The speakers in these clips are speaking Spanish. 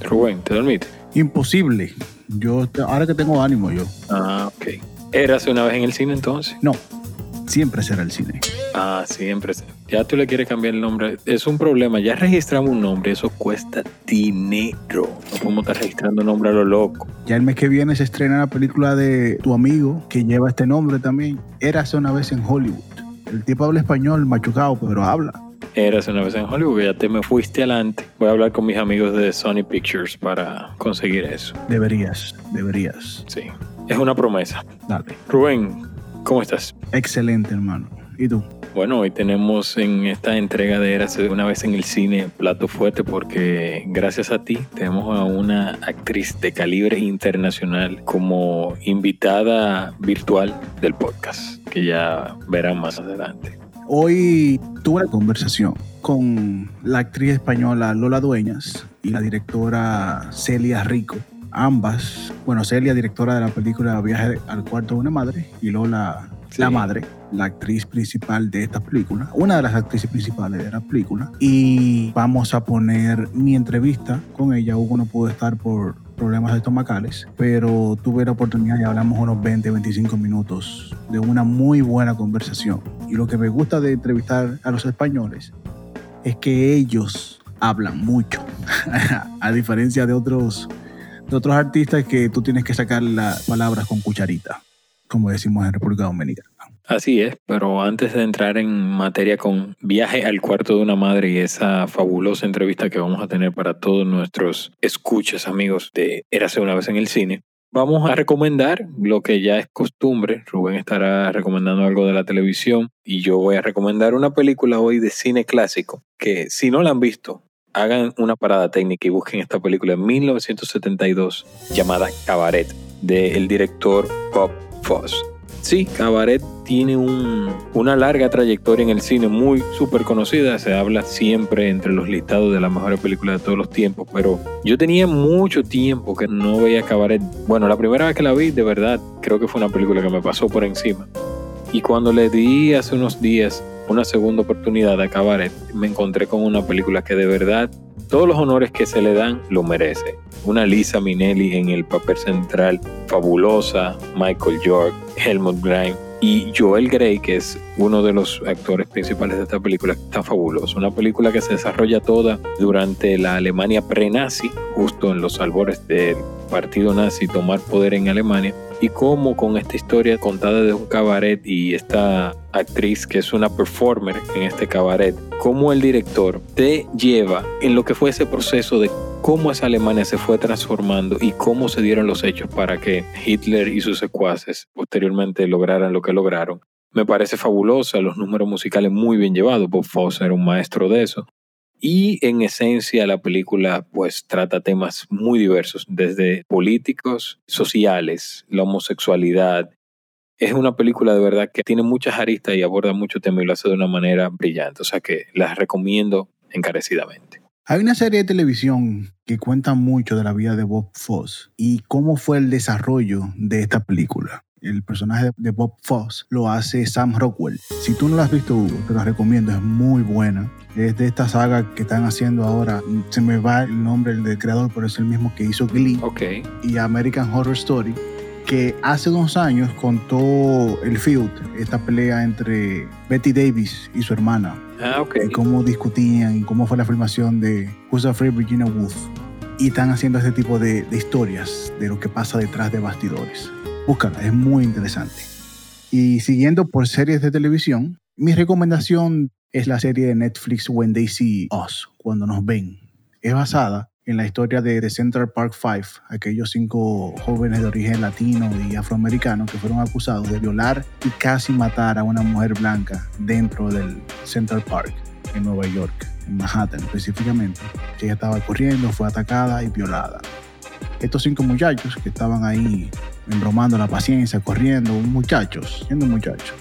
Rubén, ¿te dormiste? Imposible. Yo ahora que tengo ánimo yo. Ah, ok. ¿Eras una vez en el cine entonces? No, siempre será el cine. Ah, siempre. Ya tú le quieres cambiar el nombre. Es un problema. Ya registramos un nombre. Eso cuesta dinero. No podemos estar registrando nombre a lo loco. Ya el mes que viene se estrena la película de tu amigo que lleva este nombre también. Érase una vez en Hollywood. El tipo habla español machucado, pero habla. Eras una vez en Hollywood, ya te me fuiste adelante. Voy a hablar con mis amigos de Sony Pictures para conseguir eso. Deberías, deberías. Sí, es una promesa. Dale. Rubén, ¿cómo estás? Excelente, hermano. ¿Y tú? Bueno, hoy tenemos en esta entrega de Eras una vez en el cine plato fuerte porque gracias a ti tenemos a una actriz de calibre internacional como invitada virtual del podcast, que ya verán más adelante. Hoy tuve la conversación con la actriz española Lola Dueñas y la directora Celia Rico. Ambas, bueno, Celia, directora de la película Viaje al cuarto de una madre, y Lola, Sí. la madre, la actriz principal de esta película, una de las actrices principales de la película. Y vamos a poner mi entrevista con ella. Hugo no pudo estar por problemas estomacales, pero tuve la oportunidad y hablamos unos 20, 25 minutos de una muy buena conversación. Y lo que me gusta de entrevistar a los españoles es que ellos hablan mucho, a diferencia de otros, de otros artistas que tú tienes que sacar las palabras con cucharita, como decimos en República Dominicana. Así es, pero antes de entrar en materia con Viaje al cuarto de una madre y esa fabulosa entrevista que vamos a tener para todos nuestros escuchas amigos de Érase una vez en el cine, vamos a recomendar lo que ya es costumbre. Rubén estará recomendando algo de la televisión y yo voy a recomendar una película hoy de cine clásico que si no la han visto, hagan una parada técnica y busquen esta película en 1972 llamada Cabaret del director Bob Fosse. Sí, Cabaret tiene un- una larga trayectoria en el cine muy súper conocida. Se habla siempre entre los listados de las mejores películas de todos los tiempos. Pero yo tenía mucho tiempo que no veía Cabaret. Bueno, la primera vez que la vi, de verdad, creo que fue una película que me pasó por encima. Y cuando le di hace unos días una segunda oportunidad a Cabaret, me encontré con una película que de verdad todos los honores que se le dan lo merece. Una Lisa Minnelli en el papel central, fabulosa, Michael York, Helmut Grime y Joel Grey, que es uno de los actores principales de esta película, está fabuloso. Una película que se desarrolla toda durante la Alemania pre-nazi, justo en los albores del partido nazi tomar poder en Alemania y cómo con esta historia contada de un cabaret y esta actriz que es una performer en este cabaret, cómo el director te lleva en lo que fue ese proceso de cómo esa Alemania se fue transformando y cómo se dieron los hechos para que Hitler y sus secuaces posteriormente lograran lo que lograron. Me parece fabulosa, los números musicales muy bien llevados, Bob Fosse era un maestro de eso. Y en esencia la película pues trata temas muy diversos, desde políticos, sociales, la homosexualidad. Es una película de verdad que tiene muchas aristas y aborda mucho tema y lo hace de una manera brillante. O sea que las recomiendo encarecidamente. Hay una serie de televisión que cuenta mucho de la vida de Bob Fosse y cómo fue el desarrollo de esta película. El personaje de Bob Fosse lo hace Sam Rockwell. Si tú no lo has visto, Hugo, te lo recomiendo, es muy buena. Es de esta saga que están haciendo ahora. Se me va el nombre del creador, pero es el mismo que hizo Glee Ok, y American Horror Story, que hace dos años contó el Field, esta pelea entre Betty Davis y su hermana, ah, ok. y cómo discutían y cómo fue la filmación de Who's Afraid Virginia Woolf. Y están haciendo este tipo de, de historias de lo que pasa detrás de bastidores. Búscala, es muy interesante. Y siguiendo por series de televisión, mi recomendación es la serie de Netflix When They See Us, cuando nos ven. Es basada en la historia de The Central Park Five, aquellos cinco jóvenes de origen latino y afroamericano que fueron acusados de violar y casi matar a una mujer blanca dentro del Central Park en Nueva York, en Manhattan específicamente. Ella estaba corriendo, fue atacada y violada. Estos cinco muchachos que estaban ahí embromando la paciencia, corriendo, muchachos, siendo muchachos,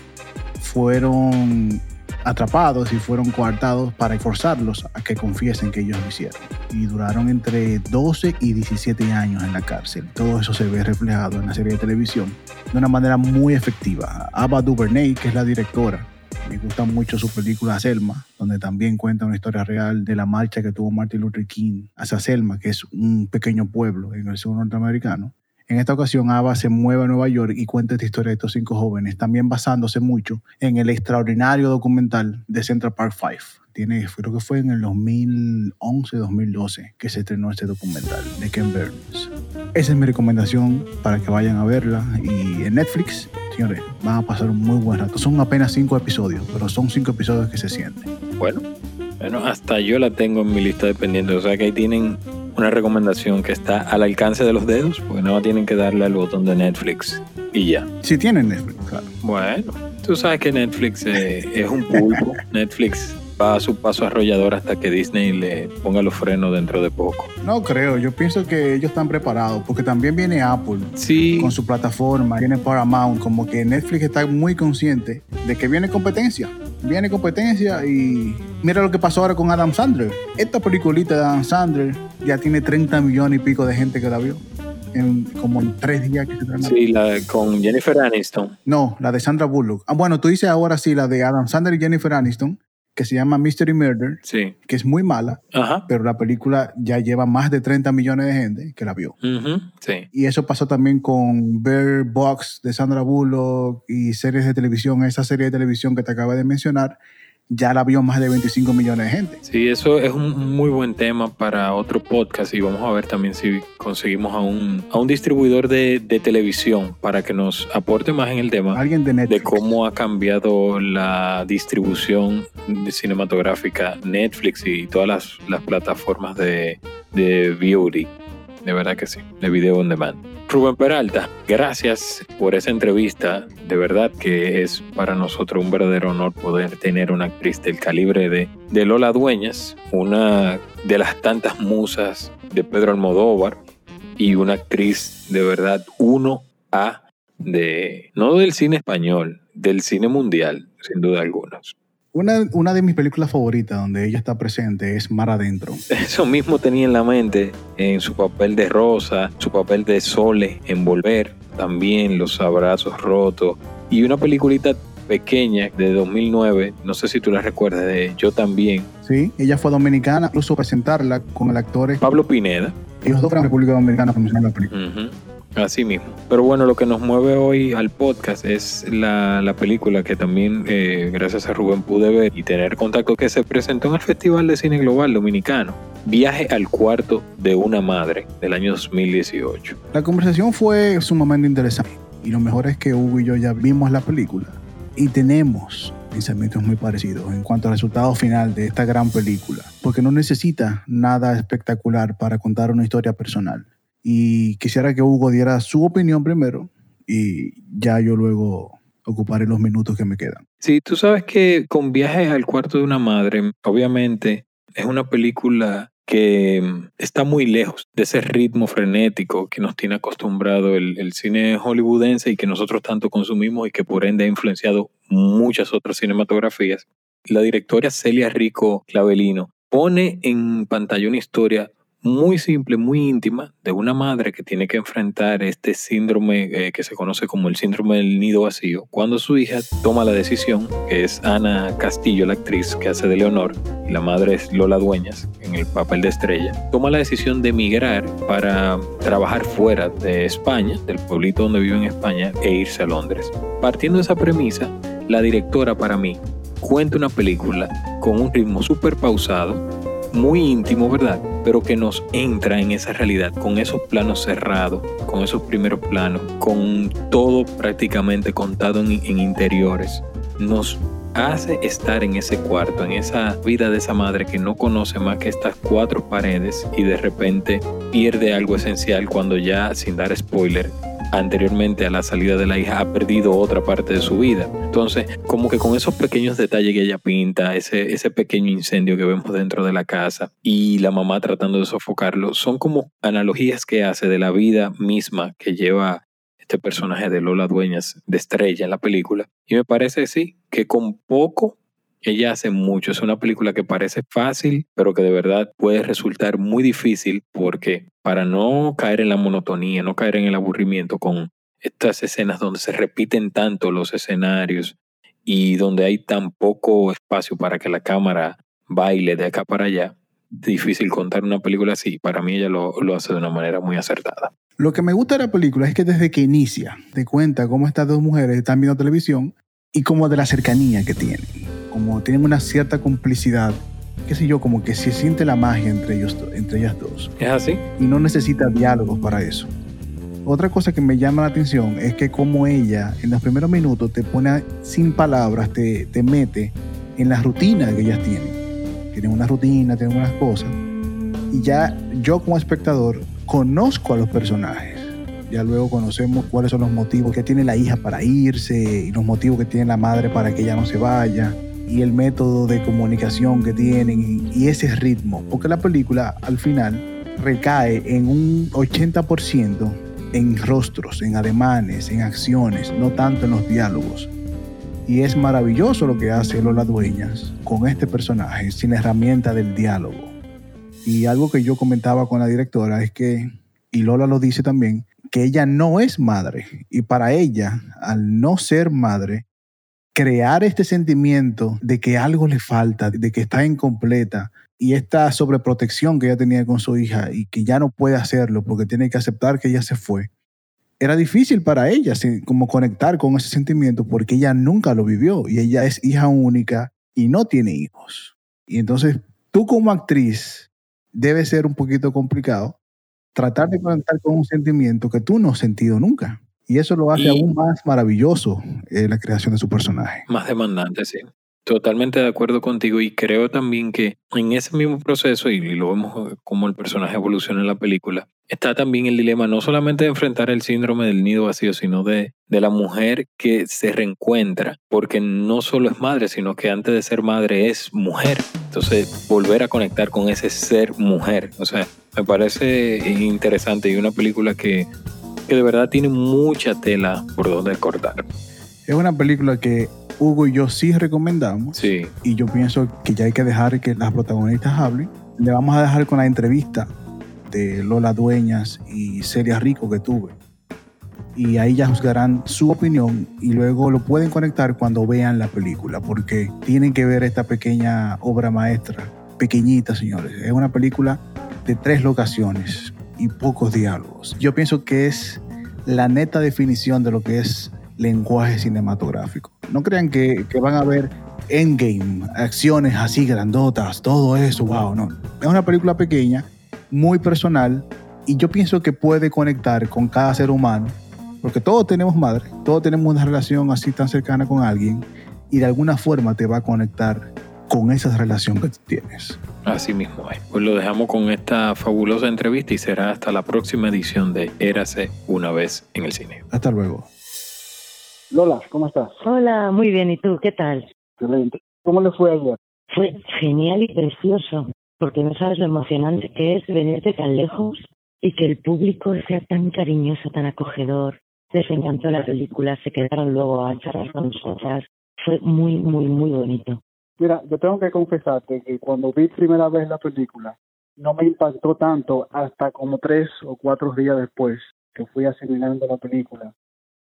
fueron atrapados y fueron coartados para forzarlos a que confiesen que ellos lo hicieron. Y duraron entre 12 y 17 años en la cárcel. Todo eso se ve reflejado en la serie de televisión de una manera muy efectiva. Ava DuVernay, que es la directora, me gusta mucho su película Selma, donde también cuenta una historia real de la marcha que tuvo Martin Luther King hacia Selma, que es un pequeño pueblo en el sur norteamericano. En esta ocasión, Ava se mueve a Nueva York y cuenta esta historia de estos cinco jóvenes, también basándose mucho en el extraordinario documental de Central Park Five. Tiene, creo que fue en el 2011-2012 que se estrenó este documental de Ken Burns. Esa es mi recomendación para que vayan a verla. Y en Netflix, señores, van a pasar un muy buen rato. Son apenas cinco episodios, pero son cinco episodios que se sienten. Bueno, bueno, hasta yo la tengo en mi lista de pendientes. O sea que ahí tienen una recomendación que está al alcance de los dedos, porque no tienen que darle al botón de Netflix y ya. Si tienen Netflix, claro. Bueno, tú sabes que Netflix eh, es un pulpo. Netflix va a su paso arrollador hasta que Disney le ponga los frenos dentro de poco. No creo, yo pienso que ellos están preparados, porque también viene Apple Sí, con su plataforma, viene Paramount, como que Netflix está muy consciente de que viene competencia. Viene competencia y mira lo que pasó ahora con Adam Sandler. Esta peliculita de Adam Sandler ya tiene 30 millones y pico de gente que la vio. En, como en tres días que se sí, la, con Jennifer Aniston. No, la de Sandra Bullock. Ah, bueno, tú dices ahora sí la de Adam Sandler y Jennifer Aniston, que se llama Mystery Murder, Sí. que es muy mala, Ajá. pero la película ya lleva más de 30 millones de gente que la vio. Sí. Y eso pasó también con Bear Box de Sandra Bullock y series de televisión. Esa serie de televisión que te acabo de mencionar, ya la vio más de 25 millones de gente. Sí, eso es un muy buen tema para otro podcast y vamos a ver también si conseguimos a un, a un distribuidor de, de televisión para que nos aporte más en el tema Alguien de Netflix. de cómo ha cambiado la distribución cinematográfica Netflix y todas las, las plataformas de, de beauty. De verdad que sí, de video on demand. Rubén Peralta, gracias por esa entrevista. De verdad que es para nosotros un verdadero honor poder tener una actriz del calibre de, de Lola Dueñas, una de las tantas musas de Pedro Almodóvar y una actriz de verdad 1A de, no del cine español, del cine mundial, sin duda alguna. Una, una de mis películas favoritas donde ella está presente es Mar Adentro. Eso mismo tenía en la mente en su papel de Rosa, su papel de Sole en Volver, también Los Abrazos Rotos y una peliculita pequeña de 2009, no sé si tú la recuerdas, de Yo también, Sí, ella fue dominicana, incluso presentarla con el actor. Pablo Pineda. Ellos dos fueron República Dominicana la película. Así mismo. Pero bueno, lo que nos mueve hoy al podcast es la, la película que también, eh, gracias a Rubén, pude ver y tener contacto que se presentó en el Festival de Cine Global Dominicano. Viaje al cuarto de una madre del año 2018. La conversación fue sumamente interesante. Y lo mejor es que Hugo y yo ya vimos la película y tenemos pensamientos muy parecidos en cuanto al resultado final de esta gran película, porque no necesita nada espectacular para contar una historia personal. Y quisiera que Hugo diera su opinión primero y ya yo luego ocuparé los minutos que me quedan. Sí, tú sabes que con Viaje al cuarto de una madre, obviamente es una película que mm, está muy lejos de ese ritmo frenético que nos tiene acostumbrado el, el cine hollywoodense y que nosotros tanto consumimos y que por ende ha influenciado muchas otras cinematografías. La directora Celia Rico Clavelino pone en pantalla una historia muy simple, muy íntima, de una madre que tiene que enfrentar este síndrome eh, que se conoce como el síndrome del nido vacío, cuando su hija toma la decisión, que es Ana Castillo, la actriz que hace de Leonor, y la madre es Lola Dueñas, en el papel de estrella, toma la decisión de emigrar para trabajar fuera de España, del pueblito donde vive en España, e irse a Londres. Partiendo de esa premisa, la directora para mí cuenta una película con un ritmo súper pausado, muy íntimo, ¿verdad? Pero que nos entra en esa realidad, con esos planos cerrados, con esos primeros planos, con todo prácticamente contado en, en interiores. Nos hace estar en ese cuarto, en esa vida de esa madre que no conoce más que estas cuatro paredes y de repente pierde algo esencial cuando ya, sin dar spoiler, anteriormente a la salida de la hija ha perdido otra parte de su vida. Entonces, como que con esos pequeños detalles que ella pinta, ese, ese pequeño incendio que vemos dentro de la casa y la mamá tratando de sofocarlo, son como analogías que hace de la vida misma que lleva este personaje de Lola Dueñas de estrella en la película. Y me parece, sí, que con poco ella hace mucho. Es una película que parece fácil, pero que de verdad puede resultar muy difícil porque para no caer en la monotonía, no caer en el aburrimiento con estas escenas donde se repiten tanto los escenarios y donde hay tan poco espacio para que la cámara baile de acá para allá, difícil contar una película así. Para mí ella lo, lo hace de una manera muy acertada. Lo que me gusta de la película es que desde que inicia te cuenta cómo estas dos mujeres están viendo televisión y como de la cercanía que tienen, como tienen una cierta complicidad, qué sé yo, como que se siente la magia entre, ellos, entre ellas dos. ¿Es así? Y no necesita diálogos para eso. Otra cosa que me llama la atención es que como ella en los primeros minutos te pone sin palabras, te, te mete en la rutina que ellas tienen. Tienen una rutina, tienen unas cosas. Y ya yo como espectador conozco a los personajes ya luego conocemos cuáles son los motivos que tiene la hija para irse y los motivos que tiene la madre para que ella no se vaya y el método de comunicación que tienen y, ese ritmo. Porque la película al final recae en un 80% en rostros, en ademanes, en acciones, no tanto en los diálogos. Y es maravilloso lo que hace Lola Dueñas con este personaje, sin la herramienta del diálogo. Y algo que yo comentaba con la directora es que, y Lola lo dice también, que ella no es madre. Y para ella, al no ser madre, crear este sentimiento de que algo le falta, de que está incompleta y esta sobreprotección que ella tenía con su hija y que ya no puede hacerlo porque tiene que aceptar que ella se fue, era difícil para ella como conectar con ese sentimiento porque ella nunca lo vivió y ella es hija única y no tiene hijos. Y entonces tú como actriz debe ser un poquito complicado tratar de conectar con un sentimiento que tú no has sentido nunca. Y eso lo hace aún más maravilloso eh, la creación de su personaje. Más demandante, sí. Totalmente de acuerdo contigo y creo también que en ese mismo proceso, y lo vemos como el personaje evoluciona en la película, está también el dilema no solamente de enfrentar el síndrome del nido vacío, sino de, de la mujer que se reencuentra, porque no solo es madre, sino que antes de ser madre es mujer. Entonces, volver a conectar con ese ser mujer, o sea, me parece interesante y una película que, que de verdad tiene mucha tela por donde cortar. Es una película que Hugo y yo sí recomendamos. Sí. Y yo pienso que ya hay que dejar que las protagonistas hablen. Le vamos a dejar con la entrevista de Lola Dueñas y Celia Rico que tuve. Y ahí ya juzgarán su opinión y luego lo pueden conectar cuando vean la película, porque tienen que ver esta pequeña obra maestra, pequeñita, señores. Es una película de tres locaciones y pocos diálogos. Yo pienso que es la neta definición de lo que es lenguaje cinematográfico. No crean que, van a ver endgame, acciones así grandotas, todo eso, wow, no. Es una película pequeña, muy personal, y yo pienso que puede conectar con cada ser humano, porque todos tenemos madre, todos tenemos una relación así tan cercana con alguien, y de alguna forma te va a conectar con esa relación que tienes. Así mismo es. Pues lo dejamos con esta fabulosa entrevista y será hasta la próxima edición de Érase una vez en el cine. Hasta luego. Lola, ¿cómo estás? Hola, muy bien. ¿Y tú? ¿Qué tal? Excelente. ¿Cómo le fue ayer? Fue genial y precioso, porque no sabes lo emocionante que es venirte tan lejos y que el público sea tan cariñoso, tan acogedor. Les encantó la película, se quedaron luego a charlar con nosotras. Fue muy, muy, muy bonito. Mira, yo tengo que confesarte que cuando vi primera vez la película, no me impactó tanto hasta como tres o cuatro días después que fui asimilando la película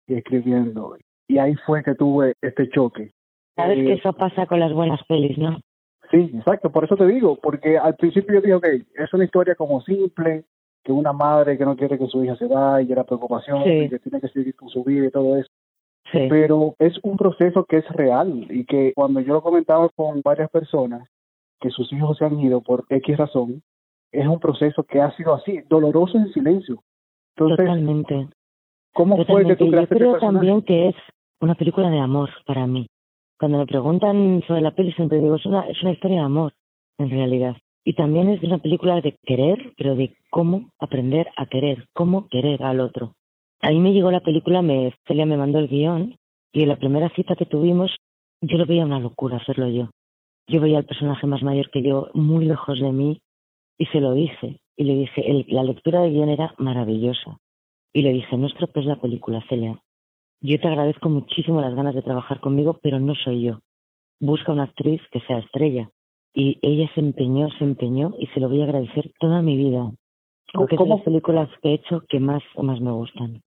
y escribiendo y ahí fue que tuve este choque. Sabes que eso pasa con las buenas pelis, ¿no? Sí, exacto, por eso te digo, porque al principio yo dije, ok, es una historia como simple, que una madre que no quiere que su hija se vaya, y la preocupación, que tiene que seguir con su vida y todo eso. Sí. Pero es un proceso que es real y que cuando yo lo comentaba con varias personas, que sus hijos se han ido por X razón, es un proceso que ha sido así, doloroso en silencio. Totalmente. ¿Cómo fue que tú Yo creo también que es una película de amor para mí. Cuando me preguntan sobre la peli siempre digo, es una, es una historia de amor, en realidad. Y también es una película de querer, pero de cómo aprender a querer, cómo querer al otro. Ahí me llegó la película, me, Celia me mandó el guion, y en la primera cita que tuvimos, yo lo veía una locura hacerlo yo. Yo veía al personaje más mayor que yo muy lejos de mí, y se lo dije. Y le dije, el, la lectura de guion era maravillosa. Y le dije, no estropees la película, Celia. Yo te agradezco muchísimo las ganas de trabajar conmigo, pero no soy yo. busca una actriz que sea estrella. Y ella se empeñó, se empeñó y se lo voy a agradecer toda mi vida. Porque es de las películas que he hecho que más, más me gustan.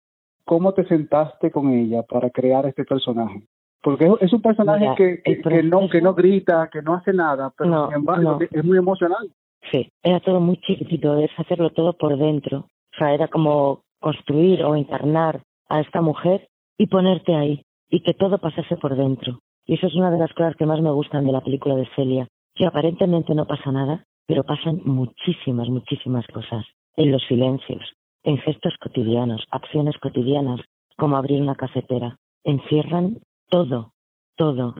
¿Cómo te sentaste con ella para crear este personaje? Porque es un personaje que, que, no, que no grita, que no hace nada, pero sin embargo es muy emocional. Sí, era todo muy chiquitito, es hacerlo todo por dentro. O sea, era como construir o encarnar a esta mujer y ponerte ahí y que todo pasase por dentro. Y eso es una de las cosas que más me gustan de la película de Celia, que aparentemente no pasa nada, pero pasan muchísimas, muchísimas cosas en los silencios, en gestos cotidianos, acciones cotidianas, como abrir una cafetera. Encierran todo, todo.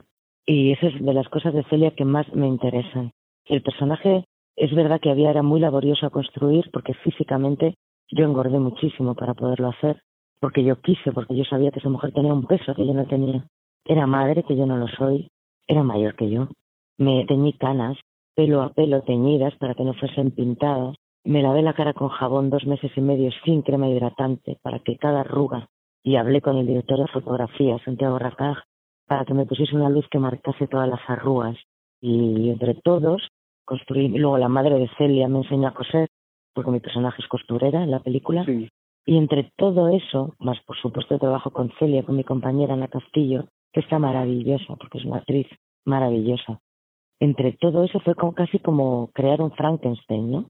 Y esa es de las cosas de Celia que más me interesan. El personaje es verdad que había era muy laborioso a construir porque físicamente yo engordé muchísimo para poderlo hacer, porque yo quise, porque yo sabía que esa mujer tenía un peso que yo no tenía. Era madre, que yo no lo soy, era mayor que yo. Me teñí canas, pelo a pelo teñidas para que no fuesen pintadas. Me lavé la cara con jabón dos meses y medio sin crema hidratante para que cada arruga. Y hablé con el director de fotografía, Santiago Racaj, para que me pusiese una luz que marcase todas las arrugas. Y entre todos construí. Luego la madre de Celia me enseñó a coser, porque mi personaje es costurera en la película. Y entre todo eso, más por supuesto trabajo con Celia, con mi compañera Ana Castillo, que está maravillosa, porque es una actriz maravillosa. Entre todo eso fue como, casi como crear un Frankenstein, ¿no?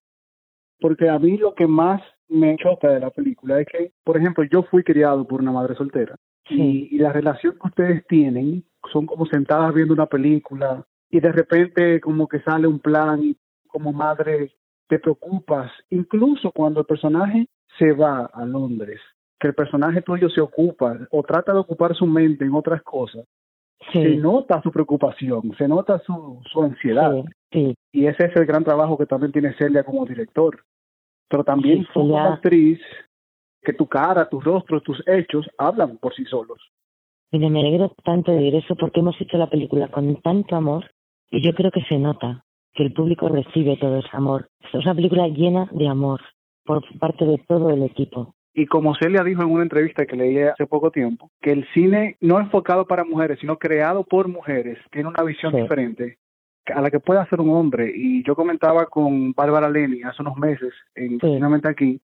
Porque a mí lo que más me choca de la película es que, por ejemplo, yo fui criado por una madre soltera. Y, y la relación que ustedes tienen son como sentadas viendo una película y de repente como que sale un plan y como madre te preocupas, incluso cuando el personaje se va a Londres, que el personaje tuyo se ocupa o trata de ocupar su mente en otras cosas, se nota su preocupación, se nota su, su ansiedad. Y ese es el gran trabajo que también tiene Celia como director. Pero también como actriz, que tu cara, tu rostro, tus hechos hablan por sí solos. Mire, me alegro tanto de eso porque hemos hecho la película con tanto amor y yo creo que se nota que el público recibe todo ese amor. Es una película llena de amor por parte de todo el equipo. Y como Celia dijo en una entrevista que leí hace poco tiempo, que el cine no enfocado para mujeres, sino creado por mujeres, tiene una visión diferente a la que puede hacer un hombre. Y yo comentaba con Bárbara Leni hace unos meses, en sí. aquí,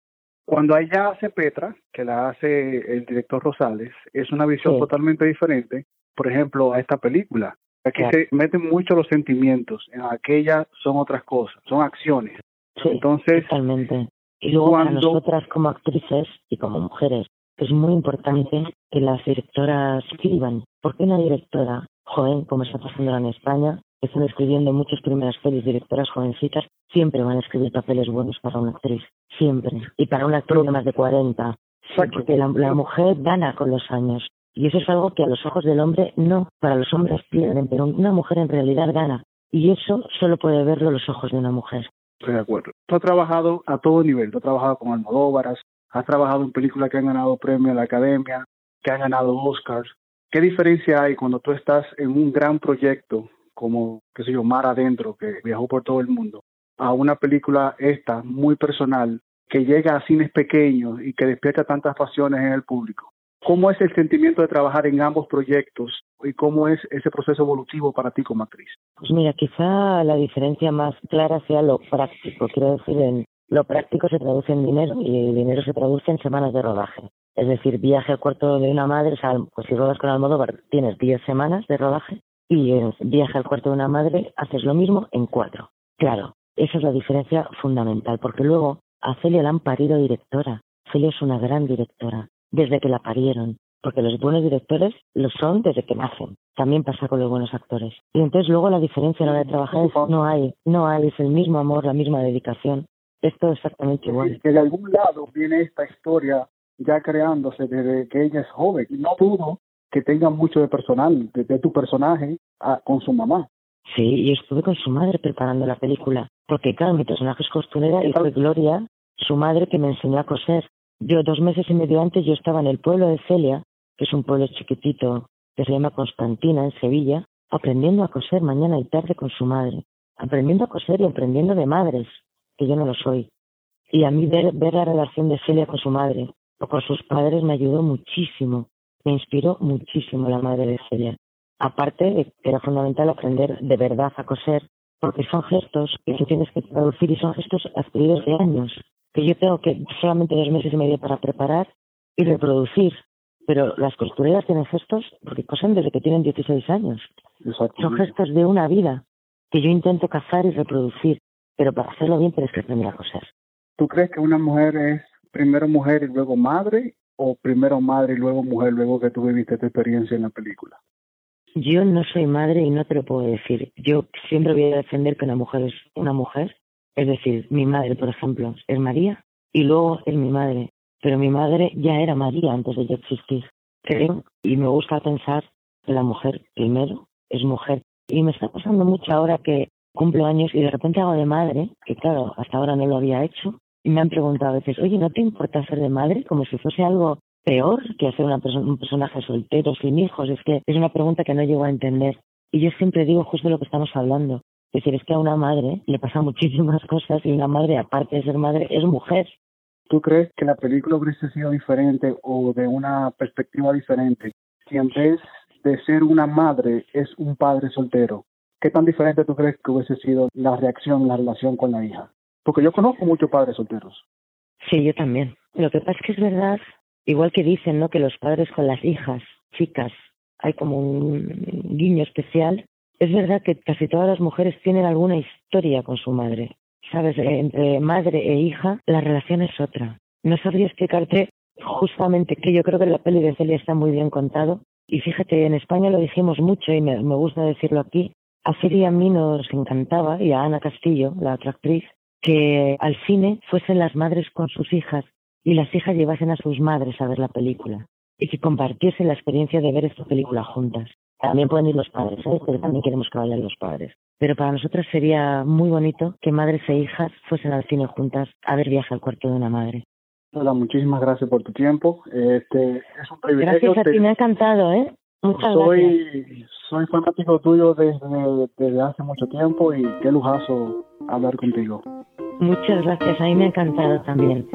cuando ella hace Petra, que la hace el director Rosales, es una visión totalmente diferente, por ejemplo, a esta película. Aquí se meten mucho los sentimientos, en aquellas son otras cosas, son acciones. Entonces, totalmente. Y luego para nosotras como actrices y como mujeres, es muy importante que las directoras escriban. Porque una directora joven, como está pasando en España, están escribiendo muchas primeras pelis, directoras jovencitas, siempre van a escribir papeles buenos para una actriz. Siempre. Y para una actriz de más de 40. Porque la, la mujer gana con los años. Y eso es algo que a los ojos del hombre no, para los hombres pierden, pero una mujer en realidad gana. Y eso solo puede verlo los ojos de una mujer. Estoy de acuerdo. Tú has trabajado a todo nivel. Tú has trabajado con Almodóvar, has trabajado en películas que han ganado premios a la academia, que han ganado Oscars. ¿Qué diferencia hay cuando tú estás en un gran proyecto como, qué sé yo, Mar Adentro, que viajó por todo el mundo, a una película esta, muy personal, que llega a cines pequeños y que despierta tantas pasiones en el público? ¿Cómo es el sentimiento de trabajar en ambos proyectos y cómo es ese proceso evolutivo para ti como actriz? Pues mira, quizá la diferencia más clara sea lo práctico. Quiero decir, en lo práctico se traduce en dinero y el dinero se traduce en semanas de rodaje. Es decir, viaje al cuarto de una madre, pues si rodas con Almodóvar tienes 10 semanas de rodaje y en viaje al cuarto de una madre haces lo mismo en cuatro. Claro, esa es la diferencia fundamental, porque luego a Celia la han parido directora. Celia es una gran directora desde que la parieron, porque los buenos directores lo son desde que nacen. También pasa con los buenos actores. Y entonces luego la diferencia a la hora de trabajar es no hay, no hay, es el mismo amor, la misma dedicación. Esto es exactamente igual. Que de algún lado viene esta historia ya creándose desde que ella es joven. Y no dudo que tenga mucho de personal, de, tu personaje con su mamá. Sí, y estuve con su madre preparando la película. Porque claro, mi personaje es costurera y fue Gloria, su madre, que me enseñó a coser. Yo dos meses y medio antes yo estaba en el pueblo de Celia, que es un pueblo chiquitito que se llama Constantina, en Sevilla, aprendiendo a coser mañana y tarde con su madre, aprendiendo a coser y aprendiendo de madres, que yo no lo soy. Y a mí ver, ver la relación de Celia con su madre o con sus padres me ayudó muchísimo, me inspiró muchísimo la madre de Celia. Aparte de que era fundamental aprender de verdad a coser, porque son gestos que tú tienes que traducir y son gestos adquiridos de años, que yo tengo que solamente dos meses y medio para preparar y reproducir. Pero las costureras tienen gestos porque cosen desde que tienen 16 años. Son gestos de una vida que yo intento cazar y reproducir, pero para hacerlo bien tienes que aprender a coser. ¿Tú crees que una mujer es primero mujer y luego madre o primero madre y luego mujer luego que tú viviste tu experiencia en la película? Yo no soy madre y no te lo puedo decir. Yo siempre voy a defender que una mujer es una mujer. Es decir, mi madre, por ejemplo, es María y luego es mi madre. Pero mi madre ya era María antes de yo existir. Creo y me gusta pensar que la mujer primero es mujer. Y me está pasando mucho ahora que cumplo años y de repente hago de madre, que claro, hasta ahora no lo había hecho. Y me han preguntado a veces, oye, ¿no te importa ser de madre? Como si fuese algo peor que hacer una un personaje soltero, sin hijos. Es que es una pregunta que no llego a entender. Y yo siempre digo justo lo que estamos hablando. Es decir, es que a una madre le pasan muchísimas cosas y una madre, aparte de ser madre, es mujer. ¿Tú crees que la película hubiese sido diferente o de una perspectiva diferente si en vez de ser una madre es un padre soltero? ¿Qué tan diferente tú crees que hubiese sido la reacción, la relación con la hija? Porque yo conozco muchos padres solteros. Sí, yo también. Lo que pasa es que es verdad Igual que dicen, ¿no? Que los padres con las hijas, chicas, hay como un guiño especial. Es verdad que casi todas las mujeres tienen alguna historia con su madre. ¿Sabes? Eh, entre madre e hija, la relación es otra. No sabría explicarte justamente que yo creo que la peli de Celia está muy bien contado. Y fíjate, en España lo dijimos mucho y me, gusta decirlo aquí. A Celia a mí nos encantaba, y a Ana Castillo, la otra actriz, que al cine fuesen las madres con sus hijas y las hijas llevasen a sus madres a ver la película y que compartiesen la experiencia de ver esta película juntas. También pueden ir los padres, ¿sabes? Pero también queremos que vayan los padres. Pero para nosotras sería muy bonito que madres e hijas fuesen al cine juntas a ver viaje al cuarto de una madre. Hola, muchísimas gracias por tu tiempo. Este, es un privilegio. Gracias a ti, me ha encantado, ¿eh? Muchas soy, gracias. Soy fanático tuyo desde, desde hace mucho tiempo y qué lujazo hablar contigo. Muchas gracias, a mí me ha encantado también.